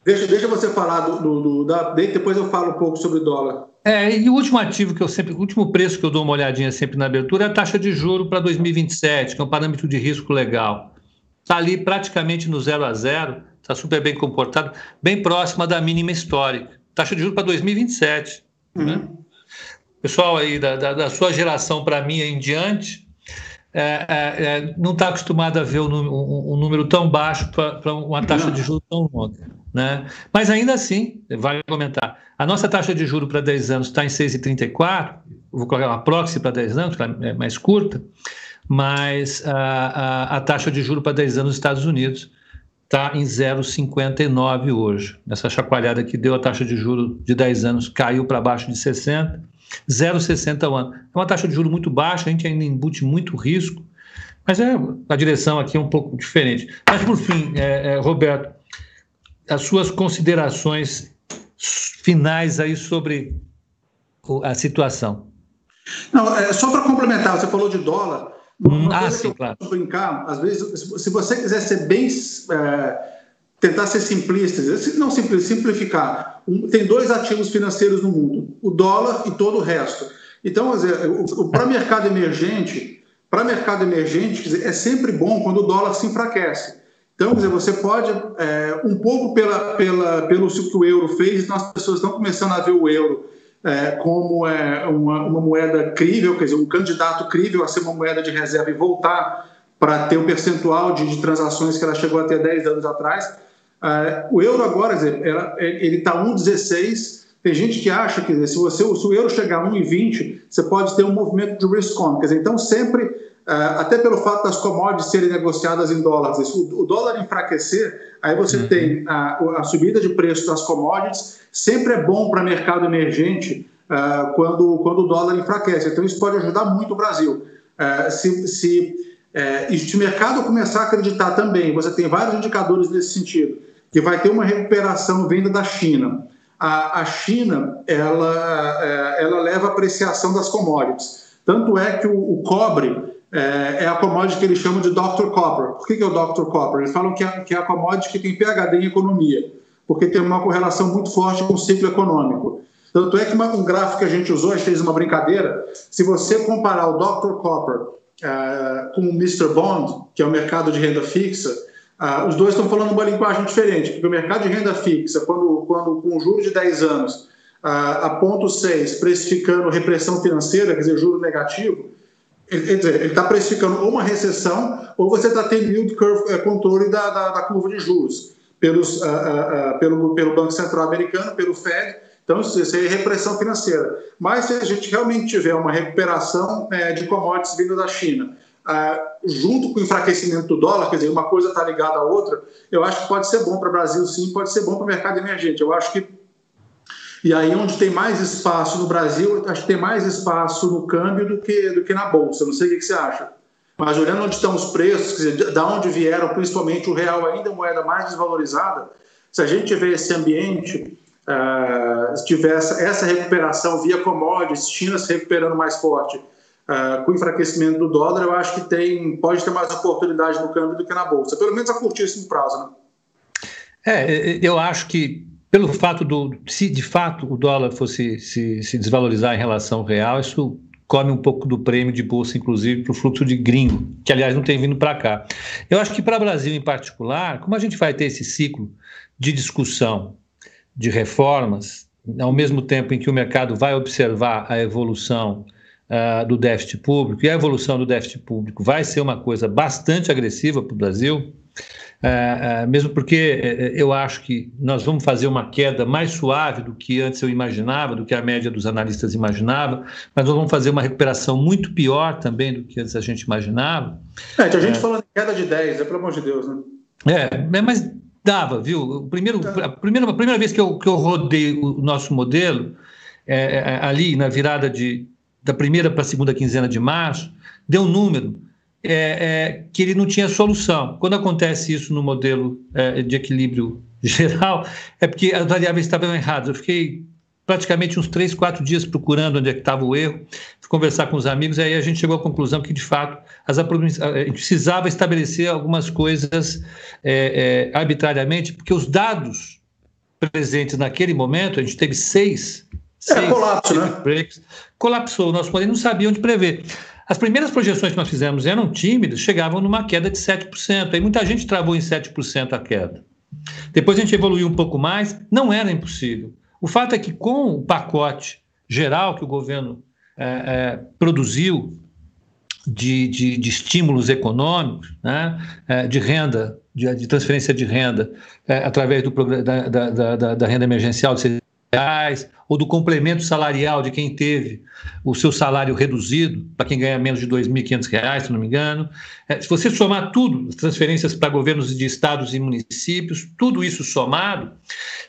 Deixa, deixa você falar do, do, do da, depois eu falo um pouco sobre o dólar. É, e o último ativo que eu sempre, o último preço que eu dou uma olhadinha sempre na abertura é a taxa de juro para 2027, que é um parâmetro de risco legal. Está ali praticamente no zero a zero, está super bem comportado, bem próxima da mínima histórica. Taxa de juro para 2027. Uhum. Né? Pessoal aí da, da, da sua geração para mim em diante, é, é, é, não está acostumado a ver um, um, um número tão baixo para uma taxa de juros tão longa. Né? Mas ainda assim, vale comentar, a nossa taxa de juro para 10 anos está em 6,34, vou colocar uma proxy para 10 anos, é mais curta, mas a, a, a taxa de juro para 10 anos nos Estados Unidos está em 0,59 hoje. Essa chacoalhada que deu a taxa de juro de 10 anos caiu para baixo de 60, 0,60 ao ano. É uma taxa de juro muito baixa, a gente ainda embute muito risco Mas é, a direção aqui é um pouco diferente. Mas, por fim, é, é, Roberto, as suas considerações finais aí sobre a situação. Não, é, só para complementar, você falou de dólar. Hum, ah, sim, claro. Brincar, às vezes, se você quiser ser bem. É, tentar ser simplista, não simplificar. tem dois ativos financeiros no mundo: o dólar e todo o resto. Então, para mercado emergente, para mercado emergente, é sempre bom quando o dólar se enfraquece. Então, dizer, você pode, é, um pouco pela, pela, pelo que o euro fez, então as pessoas estão começando a ver o euro é, como é, uma, uma, moeda crível, quer dizer, um candidato crível a ser uma moeda de reserva e voltar para ter o percentual de, de, transações que ela chegou a ter 10 anos atrás. É, o euro agora, dizer, ela, ele está 1,16. Tem gente que acha que se, você, se o euro chegar a 1,20, você pode ter um movimento de risk on. Quer dizer, então sempre é, até pelo fato das commodities serem negociadas em dólares, o dólar enfraquecer, aí você uhum. tem a, a, subida de preço das commodities, sempre é bom para mercado emergente uh, quando, quando o dólar enfraquece. Então, isso pode ajudar muito o Brasil. Uh, se, se, uh, se o mercado começar a acreditar também, você tem vários indicadores nesse sentido, que vai ter uma recuperação vinda da China. A, a China, ela, ela leva a apreciação das commodities. Tanto é que o, o cobre é, é, a commodity que eles chamam de Dr. Copper. Por que, que é o Dr. Copper? Eles falam que é, que é a commodity que tem PHD em economia, porque tem uma correlação muito forte com o ciclo econômico. Tanto é que uma, um gráfico que a gente usou, a gente fez uma brincadeira, se você comparar o Dr. Copper uh, com o Mr. Bond, que é o mercado de renda fixa, uh, os dois estão falando uma linguagem diferente, porque o mercado de renda fixa, quando, quando com juros de 10 anos, uh, a ponto 6, precificando repressão financeira, quer dizer, juro negativo, ele está precificando ou uma recessão ou você está tendo yield curve, é, controle da, da, da, curva de juros pelos, uh, uh, uh, pelo, pelo Banco Central Americano, pelo Fed. Então, isso é repressão financeira. Mas se a gente realmente tiver uma recuperação é, de commodities vindo da China, junto com o enfraquecimento do dólar, quer dizer, uma coisa está ligada à outra, eu acho que pode ser bom para o Brasil, sim, pode ser bom para o mercado emergente. Eu acho que e aí, onde tem mais espaço no Brasil, acho que tem mais espaço no câmbio do que, do que na Bolsa. Não sei o que, você acha. Mas olhando onde estão os preços, dizer, da onde vieram, principalmente o real ainda é a moeda mais desvalorizada, se a gente tiver esse ambiente, uh, se tiver essa, essa, recuperação via commodities, China se recuperando mais forte, uh, com o enfraquecimento do dólar, eu acho que tem, pode ter mais oportunidade no câmbio do que na Bolsa, pelo menos a curtíssimo prazo. Né? É, eu acho que pelo fato do, se de fato o dólar fosse se, se desvalorizar em relação ao real, isso come um pouco do prêmio de bolsa, inclusive, para o fluxo de gringo, que aliás não tem vindo para cá. Eu acho que para o Brasil em particular, como a gente vai ter esse ciclo de discussão de reformas, ao mesmo tempo em que o mercado vai observar a evolução uh, do déficit público, e a evolução do déficit público vai ser uma coisa bastante agressiva para o Brasil, Uh, uh, mesmo porque uh, eu acho que nós vamos fazer uma queda mais suave do que antes eu imaginava, do que a média dos analistas imaginava, mas nós vamos fazer uma recuperação muito pior também do que antes a gente imaginava. É, a gente falando em queda de 10, é pelo amor de Deus, né? É, mas dava, viu? O primeiro, a, primeira, a primeira vez que eu, que eu rodei o nosso modelo, é, é, ali na virada de, da primeira para a segunda quinzena de março, deu um número é, é, que ele não tinha solução. Quando acontece isso no modelo é, de equilíbrio geral, é porque as variáveis estavam erradas. Eu fiquei praticamente uns três, quatro dias procurando onde é que estava o erro, conversar com os amigos, aí a gente chegou à conclusão que, de fato, as, a gente precisava estabelecer algumas coisas é, é, arbitrariamente, porque os dados presentes naquele momento, a gente teve seis, seis colapso, né? breaks, colapsou, o nosso modelo não sabia onde prever. As primeiras projeções que nós fizemos eram tímidas, chegavam numa queda de 7%. Aí muita gente travou em 7% a queda. Depois a gente evoluiu um pouco mais, não era impossível. O fato é que, com o pacote geral que o governo é, é, produziu de, de, de, estímulos econômicos, né, é, de renda, de, de, transferência de renda, é, através do, da, da, da, da renda emergencial de reais, ou do complemento salarial de quem teve o seu salário reduzido, para quem ganha menos de R$ 2.500, se não me engano. É, se você somar tudo, as transferências para governos de estados e municípios, tudo isso somado,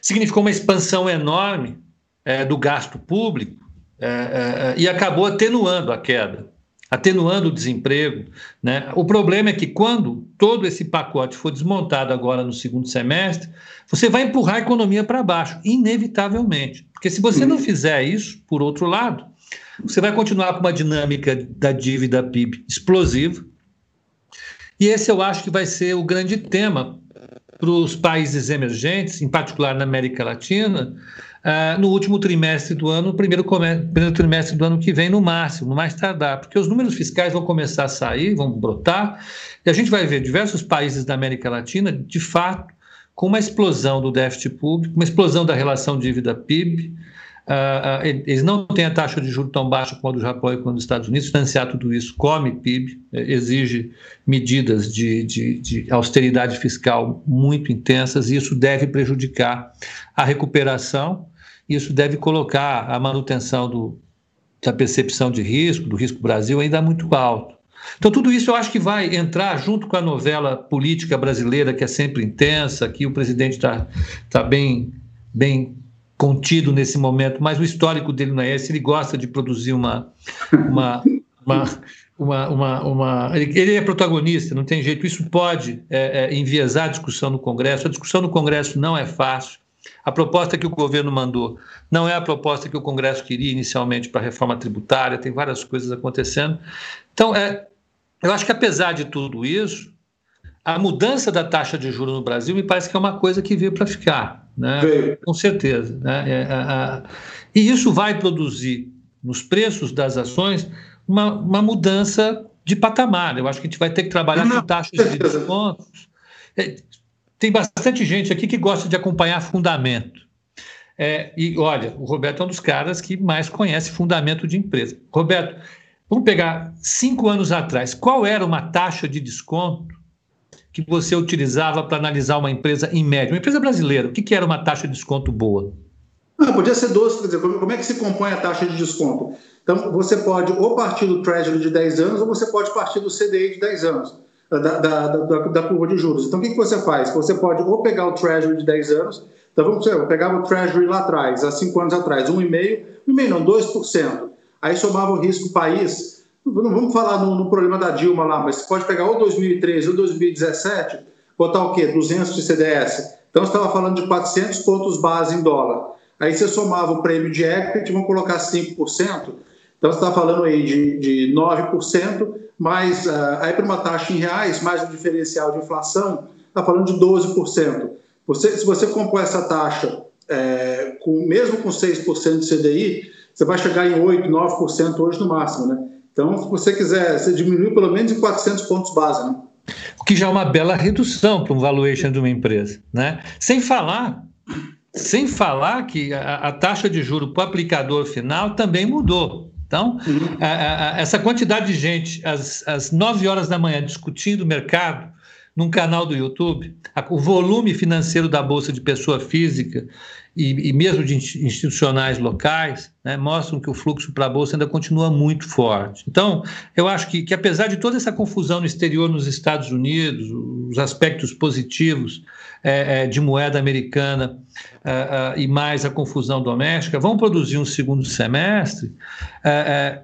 significou uma expansão enorme é, do gasto público é, é, é e acabou atenuando a queda. Atenuando o desemprego. Né? O problema é que quando todo esse pacote for desmontado agora no segundo semestre, você vai empurrar a economia para baixo, inevitavelmente. Porque se você não fizer isso, por outro lado, você vai continuar com uma dinâmica da dívida PIB explosiva. E esse eu acho que vai ser o grande tema para os países emergentes, em particular na América Latina, uh, no último trimestre do ano, primeiro, primeiro trimestre do ano que vem, no máximo, no mais tardar, porque os números fiscais vão começar a sair, vão brotar, e a gente vai ver diversos países da América Latina, de fato, com uma explosão do déficit público, uma explosão da relação dívida-PIB, Uh, uh, eles não têm a taxa de juros tão baixa a do Japão e a dos Estados Unidos. Financiar tudo isso come PIB, exige medidas de, de, de, austeridade fiscal muito intensas, e isso deve prejudicar a recuperação, isso deve colocar a manutenção do, da percepção de risco, do risco Brasil, ainda muito alto. Então, tudo isso eu acho que vai entrar junto com a novela política brasileira, que é sempre intensa, que o presidente está tá bem, bem contido nesse momento, mas o histórico dele não é esse. Ele gosta de produzir uma. uma, uma uma, uma, uma, ele é protagonista, não tem jeito. Isso pode é, é, enviesar a discussão no Congresso. A discussão no Congresso não é fácil. A proposta que o governo mandou não é a proposta que o Congresso queria inicialmente para a reforma tributária, tem várias coisas acontecendo. Então, é, eu acho que apesar de tudo isso, a mudança da taxa de juros no Brasil me parece que é uma coisa que veio para ficar, né? com certeza. Né? É, é, e isso vai produzir nos preços das ações uma, uma, mudança de patamar. Eu acho que a gente vai ter que trabalhar Não, com taxas de descontos. É, tem bastante gente aqui que gosta de acompanhar fundamento. É, e olha, o Roberto é um dos caras que mais conhece fundamento de empresa. Roberto, vamos pegar cinco anos atrás. Qual era uma taxa de desconto que você utilizava para analisar uma empresa em média? Uma empresa brasileira, o que, que era uma taxa de desconto boa? Ah, podia ser 12, quer dizer, como é que se compõe a taxa de desconto? Então, você pode ou partir do Treasury de 10 anos ou você pode partir do CDI de 10 anos, da, da, da, da curva de juros. Então, o que, que você faz? Você pode ou pegar o Treasury de 10 anos, então vamos dizer, eu pegava o Treasury lá atrás, há 5 anos atrás, 1,5%, 1,5% não, 2%. Aí somava o risco país, não vamos falar no, no, problema da Dilma lá, mas você pode pegar ou 2013 ou 2017, botar o quê? 200 de CDS. Então, você estava falando de 400 pontos base em dólar. Aí você somava o prêmio de equity, vamos colocar 5%. Então, você está falando aí de, de 9%, mais uh, aí para uma taxa em reais, mais o diferencial de inflação, está falando de 12%. Você, se você compor essa taxa, é, com, mesmo com 6% de CDI, você vai chegar em 8%, 9% hoje no máximo, né? Então, se você quiser, você diminui pelo menos em 400 pontos base, né? O que já é uma bela redução para um valuation de uma empresa, né? Sem falar, sem falar que a, a taxa de juro para o aplicador final também mudou. Então, uhum. a, a, essa quantidade de gente às, às 9 horas da manhã discutindo o mercado num canal do YouTube, o volume financeiro da Bolsa de Pessoa Física e, e mesmo de institucionais locais, né, mostram que o fluxo para a Bolsa ainda continua muito forte. Então, eu acho que, que, apesar de toda essa confusão no exterior, nos Estados Unidos, os aspectos positivos é, é, de moeda americana é, é e mais a confusão doméstica, vão produzir um segundo semestre é, é,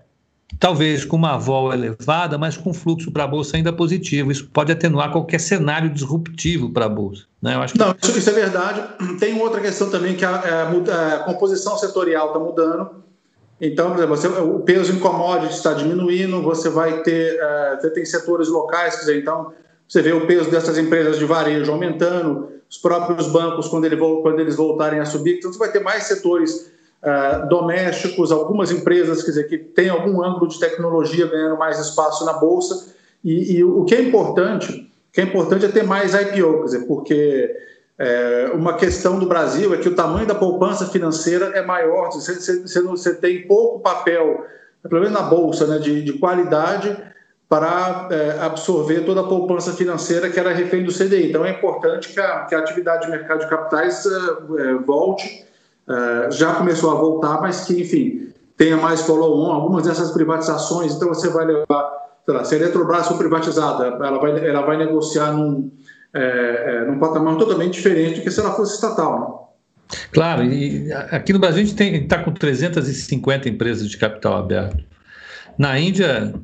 talvez com uma vol elevada, mas com fluxo para a bolsa ainda positivo. Isso pode atenuar qualquer cenário disruptivo para a bolsa. Né? Eu acho que... Não, isso, isso, é verdade. Tem outra questão também que a, a, a composição setorial está mudando. Então, por exemplo, você, o peso em commodities está diminuindo, você vai ter, uh, você tem setores locais, quer dizer, então você vê o peso dessas empresas de varejo aumentando, os próprios bancos, quando, ele, quando eles voltarem a subir, então você vai ter mais setores uh, domésticos, algumas empresas quer dizer, que têm algum ângulo de tecnologia ganhando mais espaço na bolsa. E, e o que é importante, que é importante é ter mais IPO, quer dizer, porque é, uma questão do Brasil é que o tamanho da poupança financeira é maior, você, você, você tem pouco papel, pelo menos na bolsa, né, de, de qualidade para é, absorver toda a poupança financeira que era refém do CDI. Então é importante que a, que a atividade de mercado de capitais é, volte é, já começou a voltar, mas que, enfim, tenha mais follow-on, algumas dessas privatizações, então você vai levar, sei lá, se a Eletrobras for privatizada, ela vai, ela vai negociar num, é, é, num patamar totalmente diferente do que se ela fosse estatal, né? Claro, e aqui no Brasil a gente está com 350 empresas de capital aberto. Na Índia,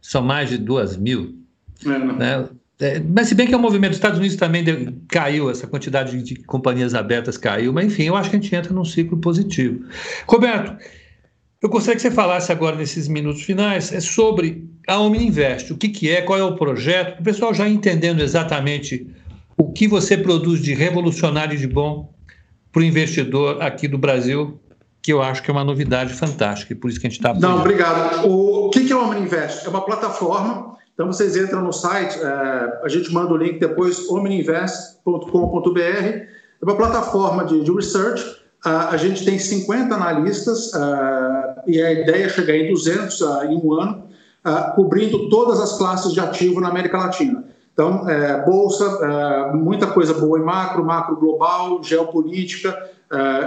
são mais de duas mil. É, né? É, mas se bem que é um movimento dos Estados Unidos também caiu, essa quantidade de companhias abertas caiu, mas enfim, eu acho que a gente entra num ciclo positivo. Roberto, eu gostaria que você falasse agora, nesses minutos finais, é sobre a Omni Invest, o que, que é, qual é o projeto, o pessoal já entendendo exatamente o que você produz de revolucionário e de bom para o investidor aqui do Brasil, que eu acho que é uma novidade fantástica, e por isso que a gente está... Não, obrigado. O, o que, que é o Omni Invest? É uma plataforma então vocês entram no site, é, a gente manda o link depois, omniinvest.com.br. É uma plataforma de, de research. Uh, a gente tem 50 analistas uh, e a ideia é chegar em 200 uh, em um ano, cobrindo todas as classes de ativo na América Latina. Então, é, bolsa, muita coisa boa em macro, macro global, geopolítica,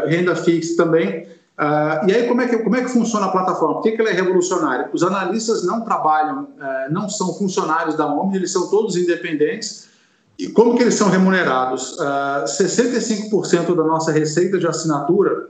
renda fixa também. Uh, e aí, como é, que, como é que funciona a plataforma? Por que, que ela é revolucionária? Os analistas não trabalham, uh, não são funcionários da Omni, eles são todos independentes. E como que eles são remunerados? Uh, ah, 65% da nossa receita de assinatura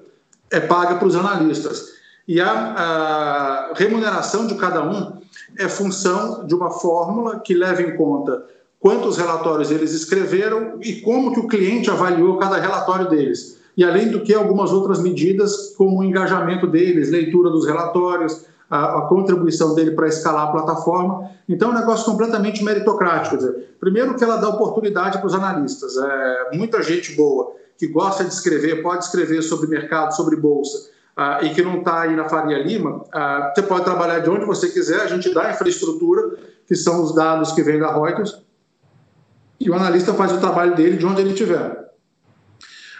é paga para os analistas. E a, a remuneração de cada um é função de uma fórmula que leva em conta quantos relatórios eles escreveram e como que o cliente avaliou cada relatório deles e além do que algumas outras medidas, como o engajamento deles, leitura dos relatórios, a, a contribuição dele para escalar a plataforma. Então, é um negócio completamente meritocrático. Dizer, primeiro que ela dá oportunidade para os analistas. É, muita gente boa que gosta de escrever, pode escrever sobre mercado, sobre bolsa, ah, e que não está aí na Faria Lima, ah, você pode trabalhar de onde você quiser, a gente dá a infraestrutura, que são os dados que vêm da Reuters, e o analista faz o trabalho dele de onde ele estiver.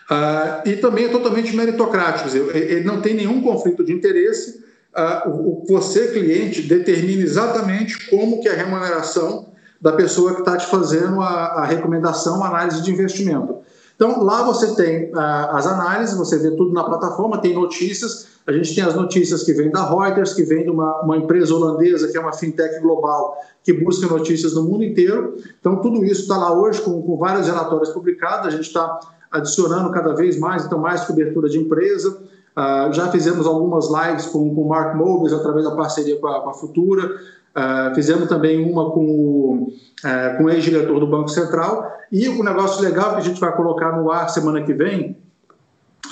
Uh, e também é totalmente meritocrático, ele não tem nenhum conflito de interesse. Uh, o, você, cliente, determina exatamente como que é a remuneração da pessoa que está te fazendo a, a, recomendação, a análise de investimento. Então, lá você tem uh, as análises, você vê tudo na plataforma, tem notícias. A gente tem as notícias que vêm da Reuters, que vem de uma, uma empresa holandesa, que é uma fintech global, que busca notícias no mundo inteiro. Então, tudo isso está lá hoje, com, com vários relatórios publicados. A gente está adicionando cada vez mais, então, mais cobertura de empresa. Uh, já fizemos algumas lives com o Mark Mobiles através da parceria com a, com a Futura. Uh, fizemos também uma com o, uh, com o ex-diretor do Banco Central. E o um negócio legal que a gente vai colocar no ar semana que vem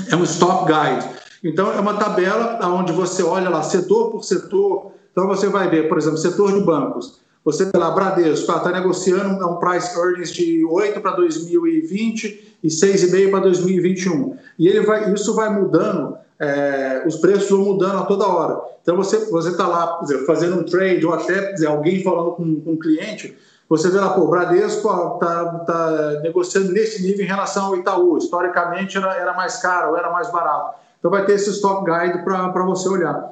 é um Stop Guide. Então, é uma tabela onde você olha lá setor por setor. Então, você vai ver, por exemplo, setor de bancos. Você vê lá, Bradesco, está tá negociando um price earnings de 8 para 2020 e 6,5 para 2021. E ele vai, isso vai mudando, é, os preços vão mudando a toda hora. Então você você está lá dizer, fazendo um trade ou até dizer, alguém falando com, com um cliente, você vê lá, pô, o Bradesco está tá negociando nesse nível em relação ao Itaú. Historicamente era, era mais caro, era mais barato. Então vai ter esse stock guide para você olhar.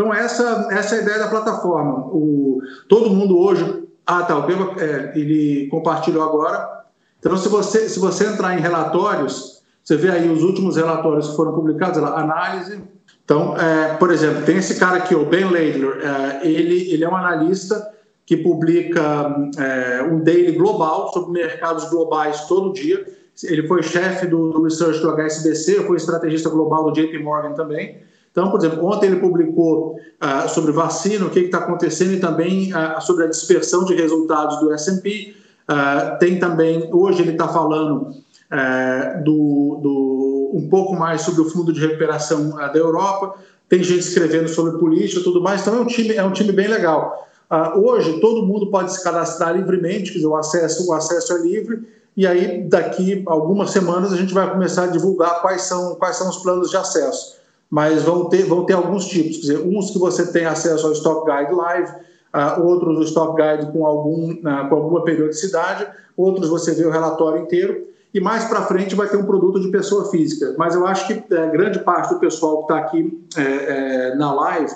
Então essa, essa é a ideia da plataforma. O, todo mundo hoje... Ah, tá, o Pema, é, ele compartilhou agora então, se você, se você entrar em relatórios, você vê aí os últimos relatórios que foram publicados, análise. Então, é, por exemplo, tem esse cara aqui, o Ben Laidler, é, ele, ele é um analista que publica é, um daily global sobre mercados globais todo dia. Ele foi chefe do research do HSBC, foi estrategista global do JP Morgan também. Então, por exemplo, ontem ele publicou uh, sobre vacina, o que está acontecendo, e também uh, sobre a dispersão de resultados do S&P. Uh, tem também, hoje ele está falando uh, do, do, um pouco mais sobre o fundo de recuperação da Europa, tem gente escrevendo sobre política e tudo mais, então é um time, é um time bem legal. hoje todo mundo pode se cadastrar livremente, quer dizer, o acesso, o acesso é livre, e aí daqui algumas semanas a gente vai começar a divulgar quais são, quais são os planos de acesso. Mas vão ter, vão ter alguns tipos, quer dizer, uns que você tem acesso ao Stock Guide Live, uh, outros o Stop Guide com, algum, uh, com alguma periodicidade, outros você vê o relatório inteiro, e mais para frente vai ter um produto de pessoa física. Mas eu acho que é, grande parte do pessoal que está aqui é, é, na live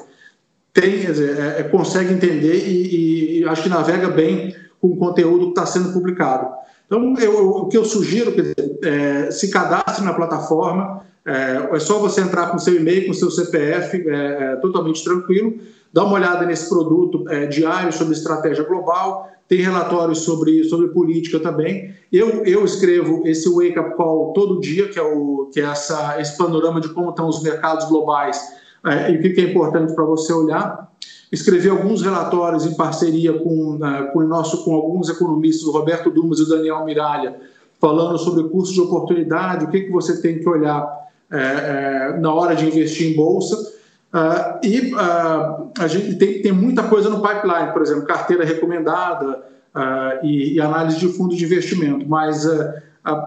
tem, dizer, consegue entender e, e, acho que navega bem com o conteúdo que está sendo publicado. Então, eu, o que eu sugiro, dizer, se cadastre na plataforma, é, só você entrar com seu e-mail, com seu CPF, é, totalmente tranquilo, Dá uma olhada nesse produto é, diário sobre estratégia global, tem relatórios sobre, sobre política também. Eu, eu escrevo esse Wake Up Call todo dia, que é, o, que é essa, esse panorama de como estão os mercados globais é, e o que é importante para você olhar. escrevi alguns relatórios em parceria com, uh, com, nosso, com alguns economistas, o Roberto Dumas e o Daniel Miralha, falando sobre custo de oportunidade, o que, que você tem que olhar é, é, na hora de investir em bolsa. Uh, e uh, a gente tem, tem muita coisa no pipeline, por exemplo, carteira recomendada uh, e, e, análise de fundo de investimento. Mas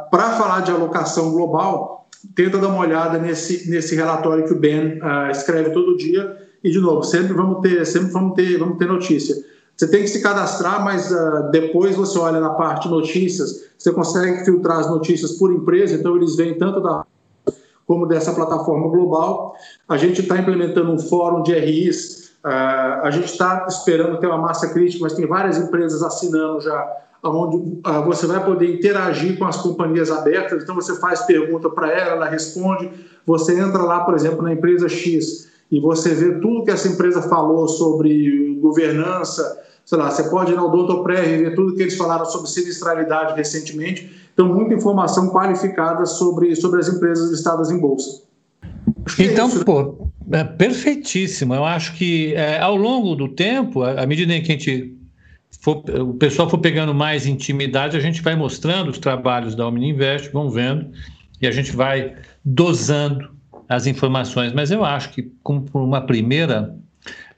para falar de alocação global, tenta dar uma olhada nesse, nesse relatório que o Ben escreve todo dia. E, de novo, sempre vamos ter, sempre vamos ter, vamos ter notícia. Você tem que se cadastrar, mas depois você olha na parte notícias, você consegue filtrar as notícias por empresa, então eles vêm tanto da como dessa plataforma global. A gente está implementando um fórum de RIs, uh, a gente está esperando ter uma massa crítica, mas tem várias empresas assinando já, onde uh, você vai poder interagir com as companhias abertas, então você faz pergunta para ela, ela responde, você entra lá, por exemplo, na empresa X e você vê tudo que essa empresa falou sobre governança, sei lá, você pode ir no Odontoprev e ver tudo que eles falaram sobre sinistralidade recentemente. Então, muita informação qualificada sobre, sobre as empresas listadas em bolsa. É então, é isso, né? pô, é perfeitíssimo. Eu acho que é, ao longo do tempo, à medida em que a gente for, o pessoal for pegando mais intimidade, a gente vai mostrando os trabalhos da Omni Invest, vão vendo, e a gente vai dosando as informações. Mas eu acho que, como por uma primeira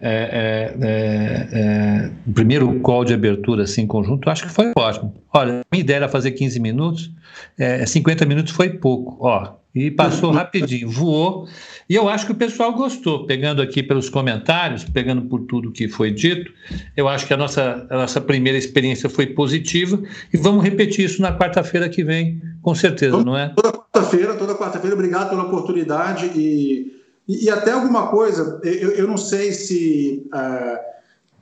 é, é, é, é, o primeiro call de abertura assim, em conjunto, acho que foi ótimo. Olha, minha ideia era fazer 15 minutos, é, 50 minutos foi pouco, ó, e passou rapidinho, voou. E eu acho que o pessoal gostou, pegando aqui pelos comentários, pegando por tudo que foi dito, eu acho que a nossa, a nossa primeira experiência foi positiva e vamos repetir isso na quarta-feira que vem, com certeza, não é? Toda quarta-feira, toda quarta-feira, obrigado pela oportunidade e e, e até alguma coisa, eu, eu não sei se, uh,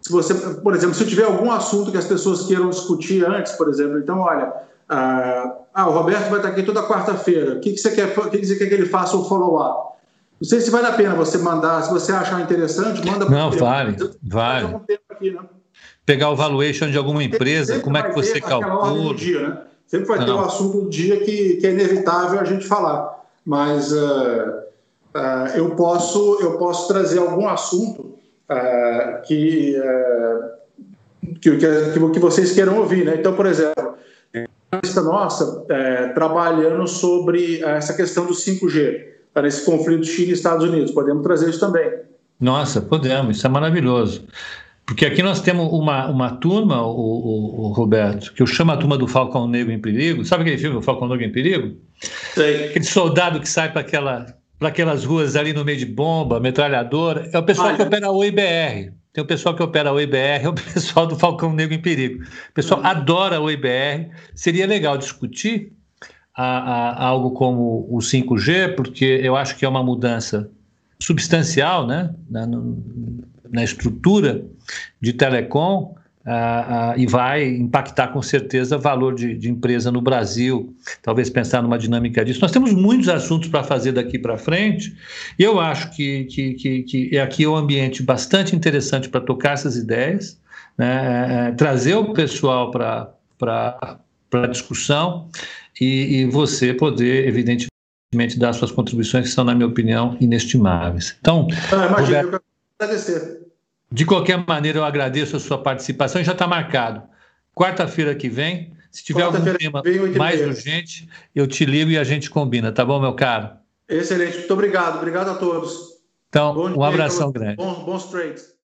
se você, por exemplo, se tiver algum assunto que as pessoas queiram discutir antes, por exemplo, então, olha, uh, ah, o Roberto vai estar aqui toda quarta-feira, o que, que, você quer, o que, que você quer que ele faça o follow-up? Não sei se vale a pena você mandar, se você achar interessante, manda para Não, vale, vale. Aqui, né? Pegar o valuation de alguma empresa, sempre como é que você calcula? Dia, né? Sempre vai não, ter um assunto do dia que, que é inevitável a gente falar. Mas uh, uh, eu, posso, eu posso trazer algum assunto uh, que, uh, que, que, que, vocês queiram ouvir. Né? Então, por exemplo, a nossa é, trabalhando sobre essa questão do 5G, para esse conflito China e Estados Unidos. Podemos trazer isso também. Nossa, podemos, isso é maravilhoso. Porque aqui nós temos uma, uma turma, o, o, o, Roberto, que eu chamo a turma do Falcão Negro em Perigo. Sabe aquele filme, O Falcão Negro em Perigo? Sei. Aquele soldado que sai para aquela para aquelas ruas ali no meio de bomba, metralhadora, é o pessoal que opera a OIBR. Tem o pessoal que opera a OIBR, é o pessoal do Falcão Negro em Perigo. O pessoal uhum. adora a OIBR. Seria legal discutir a, a, algo como o 5G, porque eu acho que é uma mudança substancial né, na, na estrutura de telecom Uh, uh, e vai impactar com certeza valor de, de, empresa no Brasil, talvez pensar numa dinâmica disso. Nós temos muitos assuntos para fazer daqui para frente, e eu acho que, que, que, que aqui é um ambiente bastante interessante para tocar essas ideias, né, é, é trazer o pessoal para a discussão e, e você poder, evidentemente, dar suas contribuições, que são, na minha opinião, inestimáveis. Então, ah, imagina, Roberto, eu quero agradecer. De qualquer maneira, eu agradeço a sua participação. Já está marcado. Quarta-feira que vem, se tiver algum tema mais urgente, eu te ligo e a gente combina, tá bom, meu caro? Excelente. Muito obrigado. Obrigado a todos. Então, bom um abração grande. Bons, bons trades.